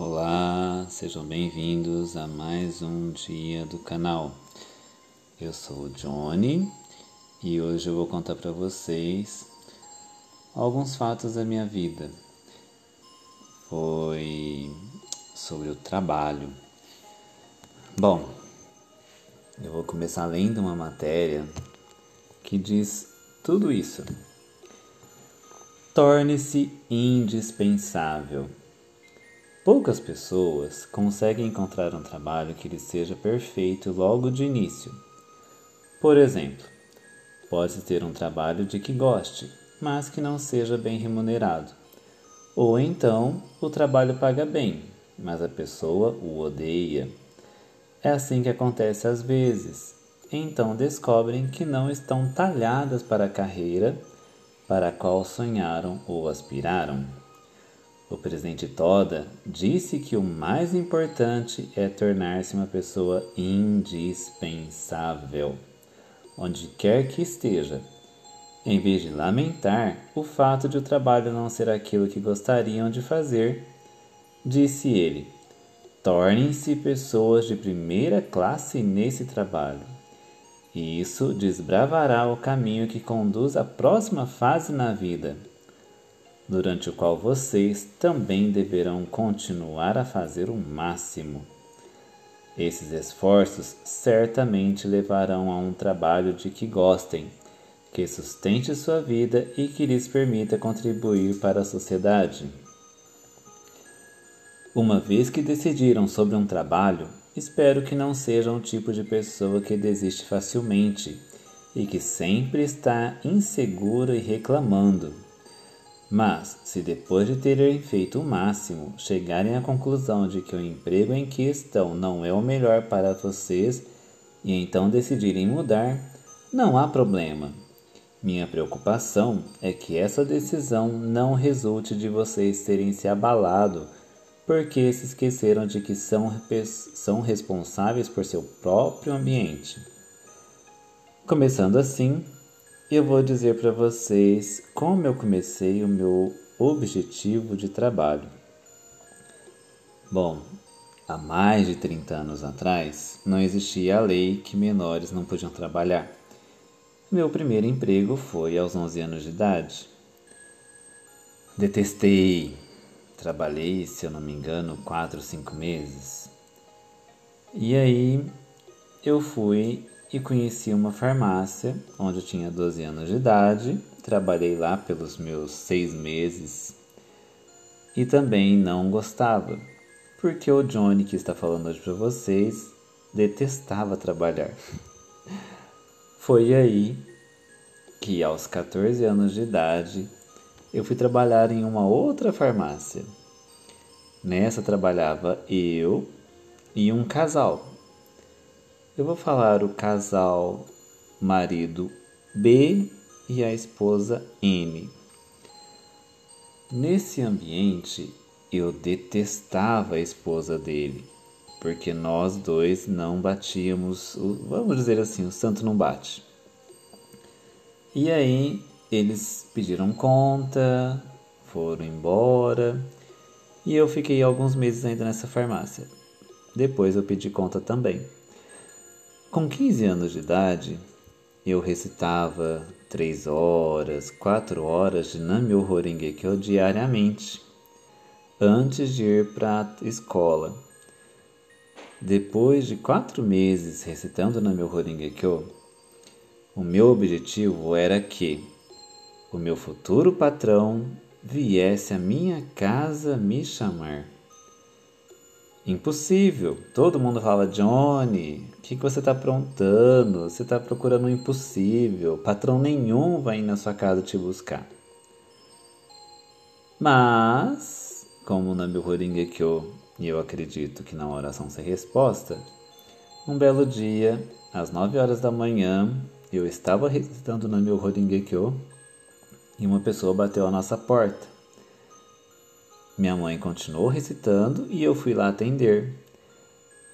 Olá, sejam bem-vindos a mais um dia do canal. Eu sou o Johnny e hoje eu vou contar para vocês alguns fatos da minha vida. Foi sobre o trabalho. Bom, eu vou começar lendo uma matéria que diz tudo isso. Torne-se indispensável. Poucas pessoas conseguem encontrar um trabalho que lhes seja perfeito logo de início. Por exemplo, pode ter um trabalho de que goste, mas que não seja bem remunerado. Ou então, o trabalho paga bem, mas a pessoa o odeia. É assim que acontece às vezes. Então descobrem que não estão talhadas para a carreira para a qual sonharam ou aspiraram. O presidente Toda disse que o mais importante é tornar-se uma pessoa indispensável, onde quer que esteja, em vez de lamentar o fato de o trabalho não ser aquilo que gostariam de fazer, disse ele: tornem-se pessoas de primeira classe nesse trabalho. E isso desbravará o caminho que conduz à próxima fase na vida durante o qual vocês também deverão continuar a fazer o máximo. Esses esforços certamente levarão a um trabalho de que gostem, que sustente sua vida e que lhes permita contribuir para a sociedade. Uma vez que decidiram sobre um trabalho, espero que não sejam o tipo de pessoa que desiste facilmente e que sempre está insegura e reclamando. Mas, se depois de terem feito o máximo, chegarem à conclusão de que o emprego em que estão não é o melhor para vocês e então decidirem mudar, não há problema. Minha preocupação é que essa decisão não resulte de vocês terem se abalado porque se esqueceram de que são, são responsáveis por seu próprio ambiente. Começando assim, eu vou dizer para vocês como eu comecei o meu objetivo de trabalho. Bom, há mais de 30 anos atrás não existia a lei que menores não podiam trabalhar. Meu primeiro emprego foi aos 11 anos de idade. Detestei. Trabalhei, se eu não me engano, 4 ou 5 meses. E aí eu fui e conheci uma farmácia onde eu tinha 12 anos de idade. Trabalhei lá pelos meus seis meses e também não gostava, porque o Johnny que está falando hoje para vocês detestava trabalhar. Foi aí que aos 14 anos de idade eu fui trabalhar em uma outra farmácia. Nessa trabalhava eu e um casal, eu vou falar o casal marido B e a esposa N. Nesse ambiente, eu detestava a esposa dele, porque nós dois não batíamos, vamos dizer assim, o santo não bate. E aí eles pediram conta, foram embora e eu fiquei alguns meses ainda nessa farmácia. Depois eu pedi conta também. Com 15 anos de idade, eu recitava 3 horas, 4 horas de Namyo Horengekyo diariamente, antes de ir para a escola. Depois de 4 meses recitando Namyo Horengekyo, o meu objetivo era que o meu futuro patrão viesse à minha casa me chamar. Impossível. Todo mundo fala, Johnny, o que, que você está aprontando? Você está procurando o impossível. Patrão nenhum vai ir na sua casa te buscar. Mas, como na meu Horingekyo, e eu acredito que na oração sem resposta, um belo dia, às 9 horas da manhã, eu estava recitando na meu Horingekyo e uma pessoa bateu à nossa porta. Minha mãe continuou recitando e eu fui lá atender.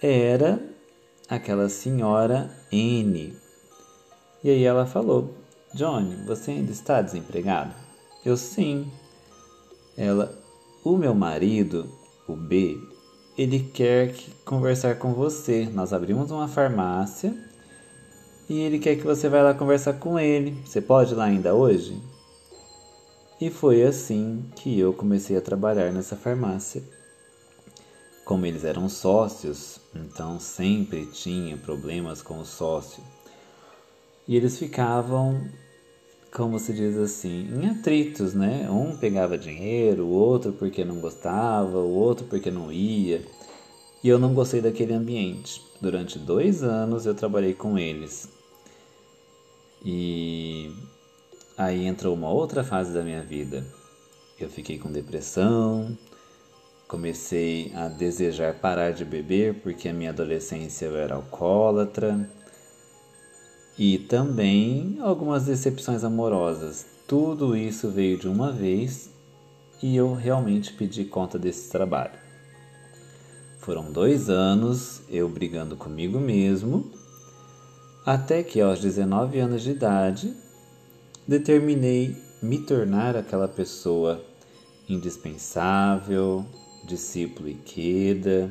Era aquela senhora N. E aí ela falou: Johnny, você ainda está desempregado? Eu sim. Ela, o meu marido o B, ele quer conversar com você. Nós abrimos uma farmácia e ele quer que você vá lá conversar com ele. Você pode ir lá ainda hoje? E foi assim que eu comecei a trabalhar nessa farmácia. Como eles eram sócios, então sempre tinha problemas com o sócio. E eles ficavam, como se diz assim, em atritos, né? Um pegava dinheiro, o outro porque não gostava, o outro porque não ia. E eu não gostei daquele ambiente. Durante dois anos eu trabalhei com eles. E aí entrou uma outra fase da minha vida. Eu fiquei com depressão, comecei a desejar parar de beber porque a minha adolescência eu era alcoólatra e também algumas decepções amorosas. Tudo isso veio de uma vez e eu realmente pedi conta desse trabalho. Foram dois anos eu brigando comigo mesmo, até que aos 19 anos de idade determinei me tornar aquela pessoa indispensável, discípulo e queda.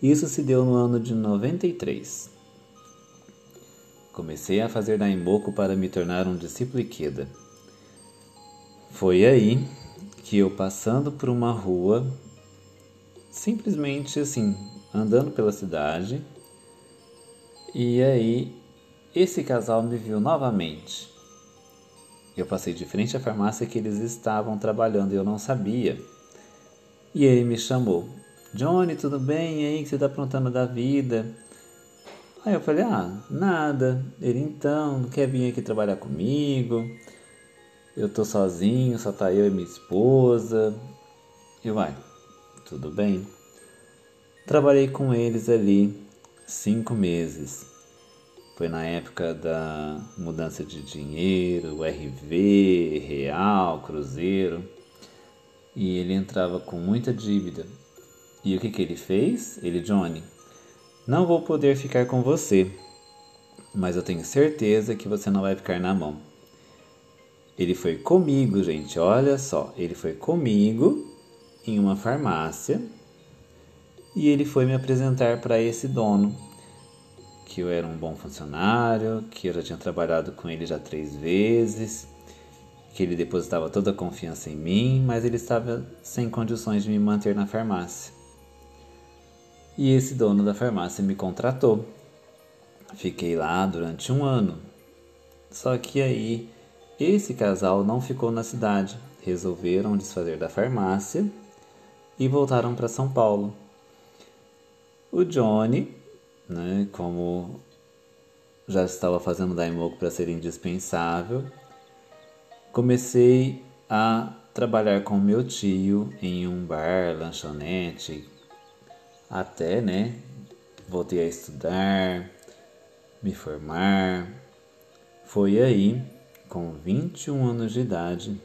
Isso se deu no ano de 93. Comecei a fazer daimoku para me tornar um discípulo e queda. Foi aí que eu passando por uma rua, simplesmente assim, andando pela cidade, e aí esse casal me viu novamente. Eu passei de frente à farmácia que eles estavam trabalhando e eu não sabia. E ele me chamou. Johnny, tudo bem? E aí, que você está aprontando da vida? Aí eu falei, ah, nada. Ele, então, quer vir aqui trabalhar comigo? Eu tô sozinho, só tá eu e minha esposa. E vai, tudo bem. Trabalhei com eles ali cinco meses. Foi na época da mudança de dinheiro, RV, real, cruzeiro e ele entrava com muita dívida. E o que, que ele fez? Ele, Johnny, não vou poder ficar com você, mas eu tenho certeza que você não vai ficar na mão. Ele foi comigo, gente, olha só, ele foi comigo em uma farmácia e ele foi me apresentar para esse dono, que eu era um bom funcionário, que eu já tinha trabalhado com ele já três vezes que ele depositava toda a confiança em mim, mas ele estava sem condições de me manter na farmácia. E esse dono da farmácia me contratou. Fiquei lá durante um ano. Só que aí esse casal não ficou na cidade, resolveram desfazer da farmácia e voltaram para São Paulo. O Johnny, né, como já estava fazendo daimoku para ser indispensável, Comecei a trabalhar com meu tio em um bar, lanchonete, até, né? Voltei a estudar, me formar. Foi aí, com 21 anos de idade,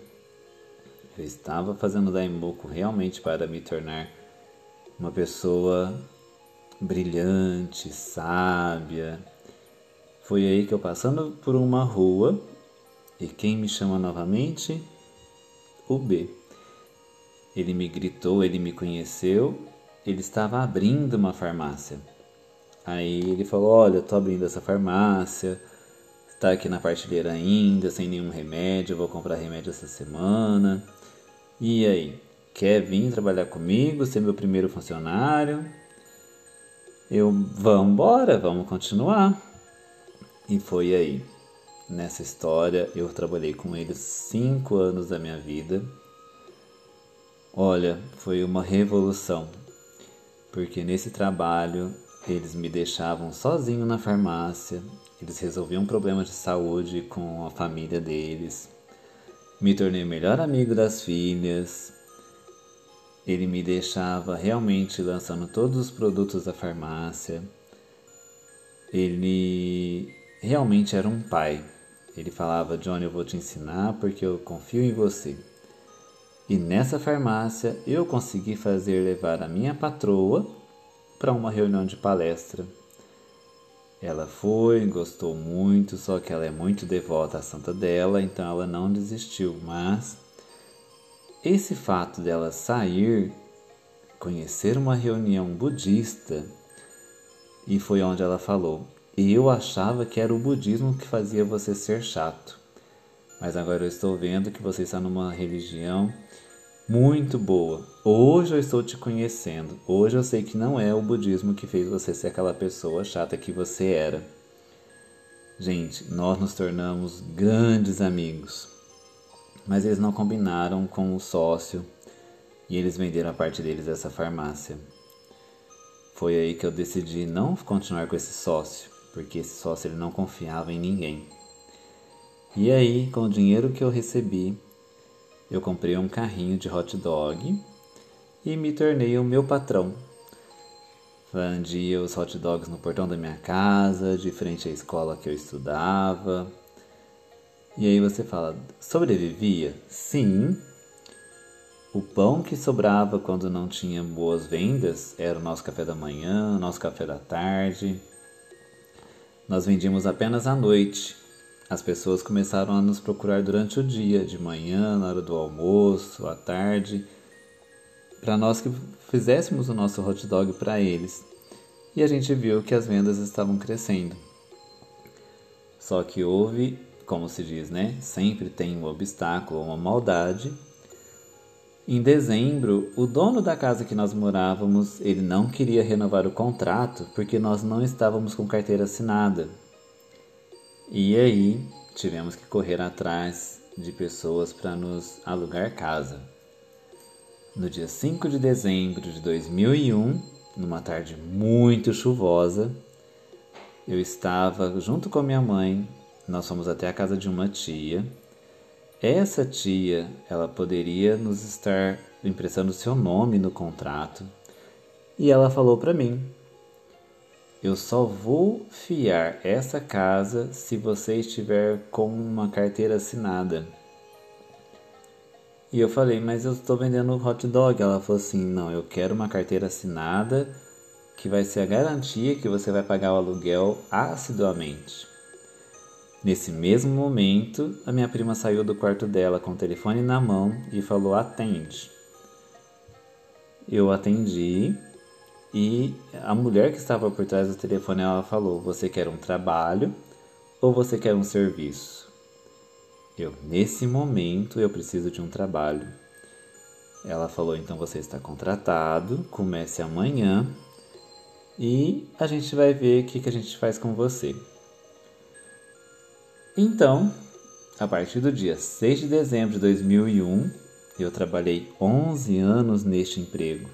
eu estava fazendo daimoku realmente para me tornar uma pessoa brilhante, sábia. Foi aí que eu passando por uma rua e quem me chama novamente? O B. Ele me gritou, ele me conheceu, ele estava abrindo uma farmácia. Aí ele falou: Olha, tô abrindo essa farmácia, está aqui na partilheira ainda, sem nenhum remédio, vou comprar remédio essa semana. E aí, quer vir trabalhar comigo, ser meu primeiro funcionário? Eu, vamos embora, vamos continuar. E foi aí nessa história. Eu trabalhei com eles cinco anos da minha vida. Olha, foi uma revolução, porque nesse trabalho eles me deixavam sozinho na farmácia, eles resolviam problemas de saúde com a família deles. Me tornei melhor amigo das filhas. Ele me deixava realmente lançando todos os produtos da farmácia. Ele realmente era um pai. Ele falava: Johnny, eu vou te ensinar porque eu confio em você. E nessa farmácia eu consegui fazer levar a minha patroa para uma reunião de palestra. Ela foi, gostou muito, só que ela é muito devota à santa dela, então ela não desistiu. Mas esse fato dela sair conhecer uma reunião budista e foi onde ela falou: Eu achava que era o budismo que fazia você ser chato, mas agora eu estou vendo que você está numa religião muito boa. Hoje eu estou te conhecendo. Hoje eu sei que não é o budismo que fez você ser aquela pessoa chata que você era. Gente, nós nos tornamos grandes amigos. Mas eles não combinaram com o sócio e eles venderam a parte deles dessa farmácia. Foi aí que eu decidi não continuar com esse sócio, porque esse sócio ele não confiava em ninguém. E aí, com o dinheiro que eu recebi, eu comprei um carrinho de hot dog e me tornei o meu patrão. Vendia os hot dogs no portão da minha casa, de frente à escola que eu estudava. E aí você fala, sobrevivia? Sim. O pão que sobrava quando não tinha boas vendas era o nosso café da manhã, nosso café da tarde. Nós vendíamos apenas à noite, as pessoas começaram a nos procurar durante o dia, de manhã, na hora do almoço, à tarde, para nós que fizéssemos o nosso hot dog para eles. E a gente viu que as vendas estavam crescendo. Só que houve, como se diz, né? Sempre tem um obstáculo, uma maldade. Em dezembro, o dono da casa que nós morávamos, ele não queria renovar o contrato porque nós não estávamos com carteira assinada. E aí tivemos que correr atrás de pessoas para nos alugar casa. No dia 5 de dezembro de 2001, numa tarde muito chuvosa, eu estava junto com minha mãe, nós fomos até a casa de uma tia. Essa tia, ela poderia nos estar emprestando seu nome no contrato. E ela falou para mim eu só vou fiar essa casa se você estiver com uma carteira assinada. E eu falei, mas eu estou vendendo hot dog. Ela falou assim: não, eu quero uma carteira assinada que vai ser a garantia que você vai pagar o aluguel assiduamente. Nesse mesmo momento, a minha prima saiu do quarto dela com o telefone na mão e falou: atende. Eu atendi e a mulher que estava por trás do telefone ela falou: Você quer um trabalho ou você quer um serviço? Eu, nesse momento, eu preciso de um trabalho. Ela falou: Então você está contratado, comece amanhã e a gente vai ver o que, que a gente faz com você. Então, a partir do dia 6 de dezembro de 2001, eu trabalhei 11 anos neste emprego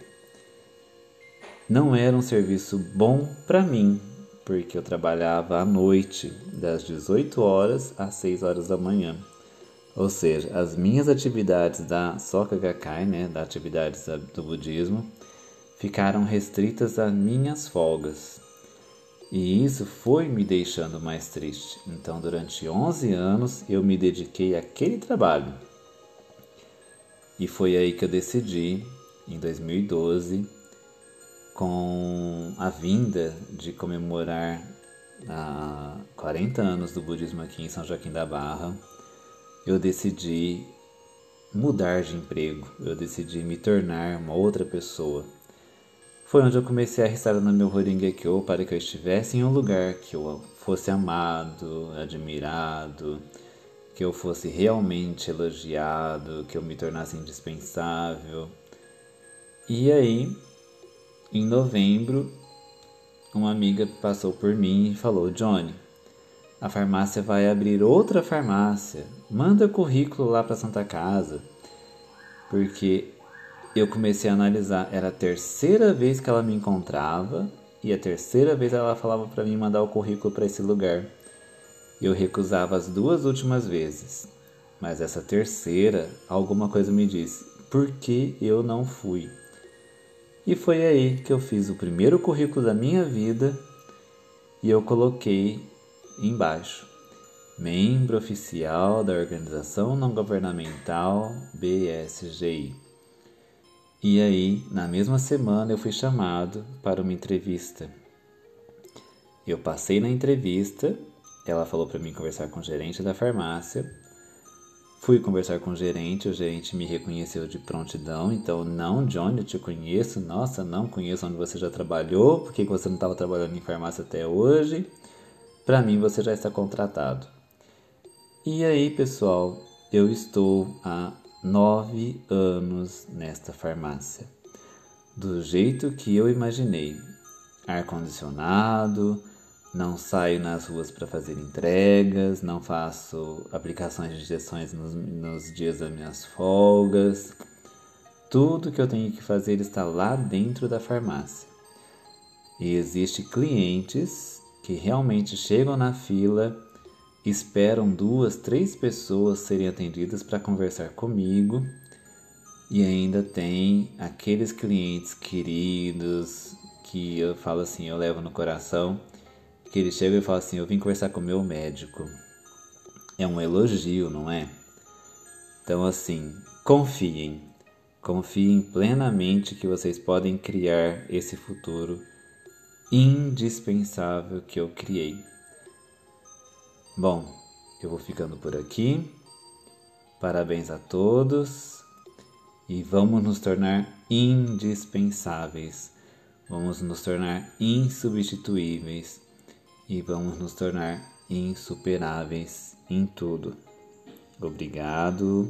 não era um serviço bom para mim, porque eu trabalhava à noite, das 18 horas às 6 horas da manhã. Ou seja, as minhas atividades da Soka Gakkai, né, das atividades do budismo, ficaram restritas a minhas folgas. E isso foi me deixando mais triste. Então, durante 11 anos, eu me dediquei àquele trabalho. E foi aí que eu decidi, em 2012, com a vinda de comemorar a 40 anos do budismo aqui em São Joaquim da Barra, eu decidi mudar de emprego, eu decidi me tornar uma outra pessoa. Foi onde eu comecei a restar no meu Horingekyo para que eu estivesse em um lugar que eu fosse amado, admirado, que eu fosse realmente elogiado, que eu me tornasse indispensável. E aí em novembro, uma amiga passou por mim e falou: Johnny, a farmácia vai abrir outra farmácia. Manda currículo lá para Santa Casa. Porque eu comecei a analisar, era a terceira vez que ela me encontrava e a terceira vez ela falava para mim mandar o currículo para esse lugar. Eu recusava as duas últimas vezes, mas essa terceira, alguma coisa me disse: por que eu não fui? E foi aí que eu fiz o primeiro currículo da minha vida e eu coloquei embaixo: membro oficial da organização não governamental BSGI. E aí, na mesma semana, eu fui chamado para uma entrevista. Eu passei na entrevista, ela falou para mim conversar com o gerente da farmácia. Fui conversar com o gerente, o gerente me reconheceu de prontidão, então não, Johnny, eu te conheço, nossa, não conheço onde você já trabalhou, por que você não estava trabalhando em farmácia até hoje? Para mim você já está contratado. E aí, pessoal, eu estou há nove anos nesta farmácia, do jeito que eu imaginei, ar condicionado, não saio nas ruas para fazer entregas, não faço aplicações de injeções nos, nos, dias das minhas folgas. Tudo que eu tenho que fazer está lá dentro da farmácia. E existe clientes que realmente chegam na fila, esperam duas, três pessoas serem atendidas para conversar comigo. E ainda tem aqueles clientes queridos que eu falo assim, eu levo no coração que ele chega e fala assim: Eu vim conversar com o meu médico. É um elogio, não é? Então, assim, confiem. Confiem plenamente que vocês podem criar esse futuro indispensável que eu criei. Bom, eu vou ficando por aqui. Parabéns a todos e vamos nos tornar indispensáveis. Vamos nos tornar insubstituíveis e vamos nos tornar insuperáveis em tudo. Obrigado.